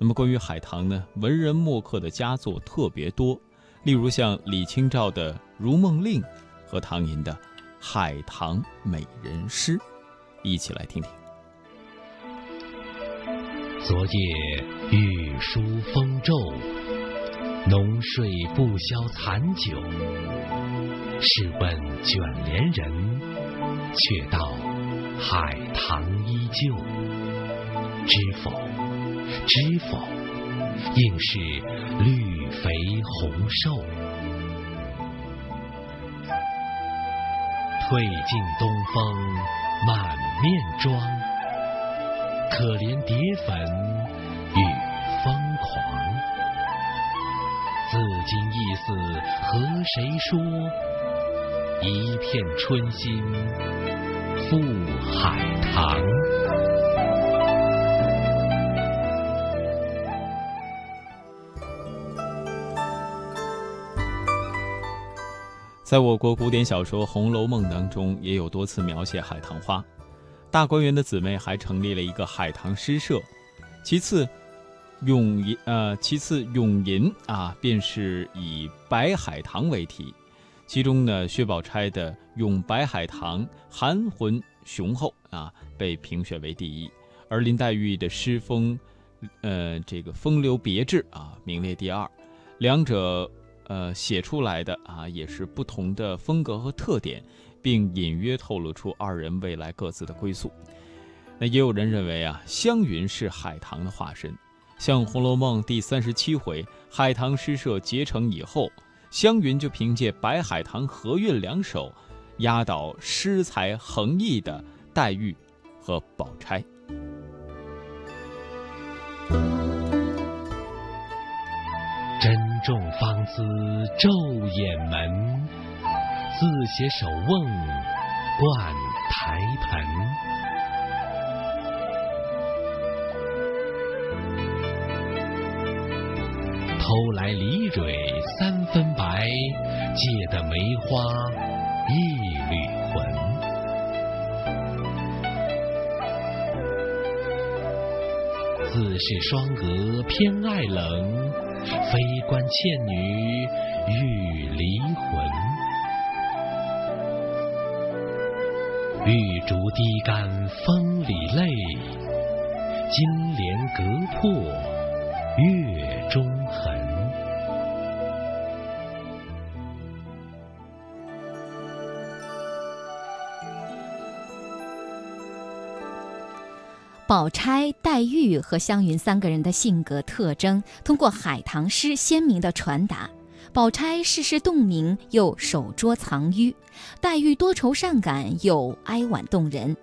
那么关于海棠呢，文人墨客的佳作特别多，例如像李清照的《如梦令》和唐寅的《海棠美人诗》，一起来听听。昨夜雨疏风骤，浓睡不消残酒。试问卷帘人，却道海棠依旧。知否？知否？应是绿肥红瘦。褪尽东风满面妆，可怜蝶粉与疯狂。自今意思和谁说？一片春心付海棠。在我国古典小说《红楼梦》当中，也有多次描写海棠花。大观园的姊妹还成立了一个海棠诗社。其次，咏吟呃，其次咏吟啊，便是以白海棠为题。其中呢，薛宝钗的《咏白海棠》含混雄厚啊，被评选为第一；而林黛玉的诗风，呃，这个风流别致啊，名列第二。两者。呃，写出来的啊，也是不同的风格和特点，并隐约透露出二人未来各自的归宿。那也有人认为啊，湘云是海棠的化身。像《红楼梦》第三十七回，海棠诗社结成以后，湘云就凭借白海棠和韵两首，压倒诗才横溢的黛玉和宝钗。珍重芳姿昼掩门，自携手瓮灌台盆。偷来梨蕊三分白，借得梅花一缕魂。自是双蛾偏爱冷。非关倩女欲离魂，玉竹低干风里泪，金莲隔破月中宝钗、黛玉和湘云三个人的性格特征，通过海棠诗鲜明的传达。宝钗世事洞明又手拙藏迂，黛玉多愁善感又哀婉动人，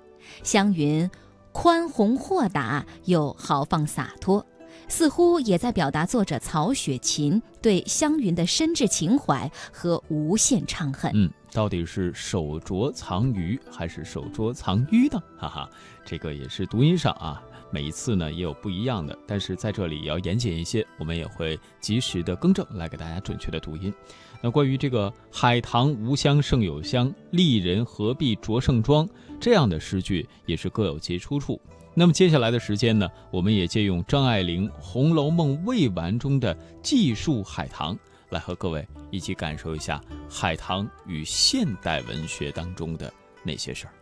湘云宽宏豁达又豪放洒脱，似乎也在表达作者曹雪芹对湘云的深挚情怀和无限怅恨。嗯，到底是手拙藏鱼还是手拙藏淤呢？哈哈。这个也是读音上啊，每一次呢也有不一样的，但是在这里要严谨一些，我们也会及时的更正，来给大家准确的读音。那关于这个“海棠无香胜有香，丽人何必着盛装”这样的诗句，也是各有其出处。那么接下来的时间呢，我们也借用张爱玲《红楼梦未完》中的记述海棠，来和各位一起感受一下海棠与现代文学当中的那些事儿。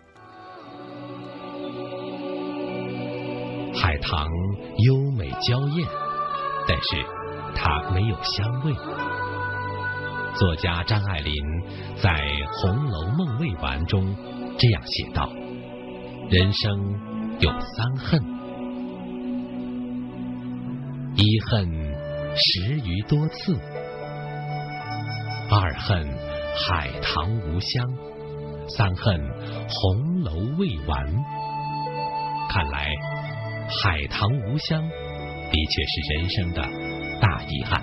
海棠优美娇艳，但是它没有香味。作家张爱玲在《红楼梦未完》中这样写道：“人生有三恨，一恨十余多次，二恨海棠无香，三恨红楼未完。”看来。海棠无香，的确是人生的大遗憾。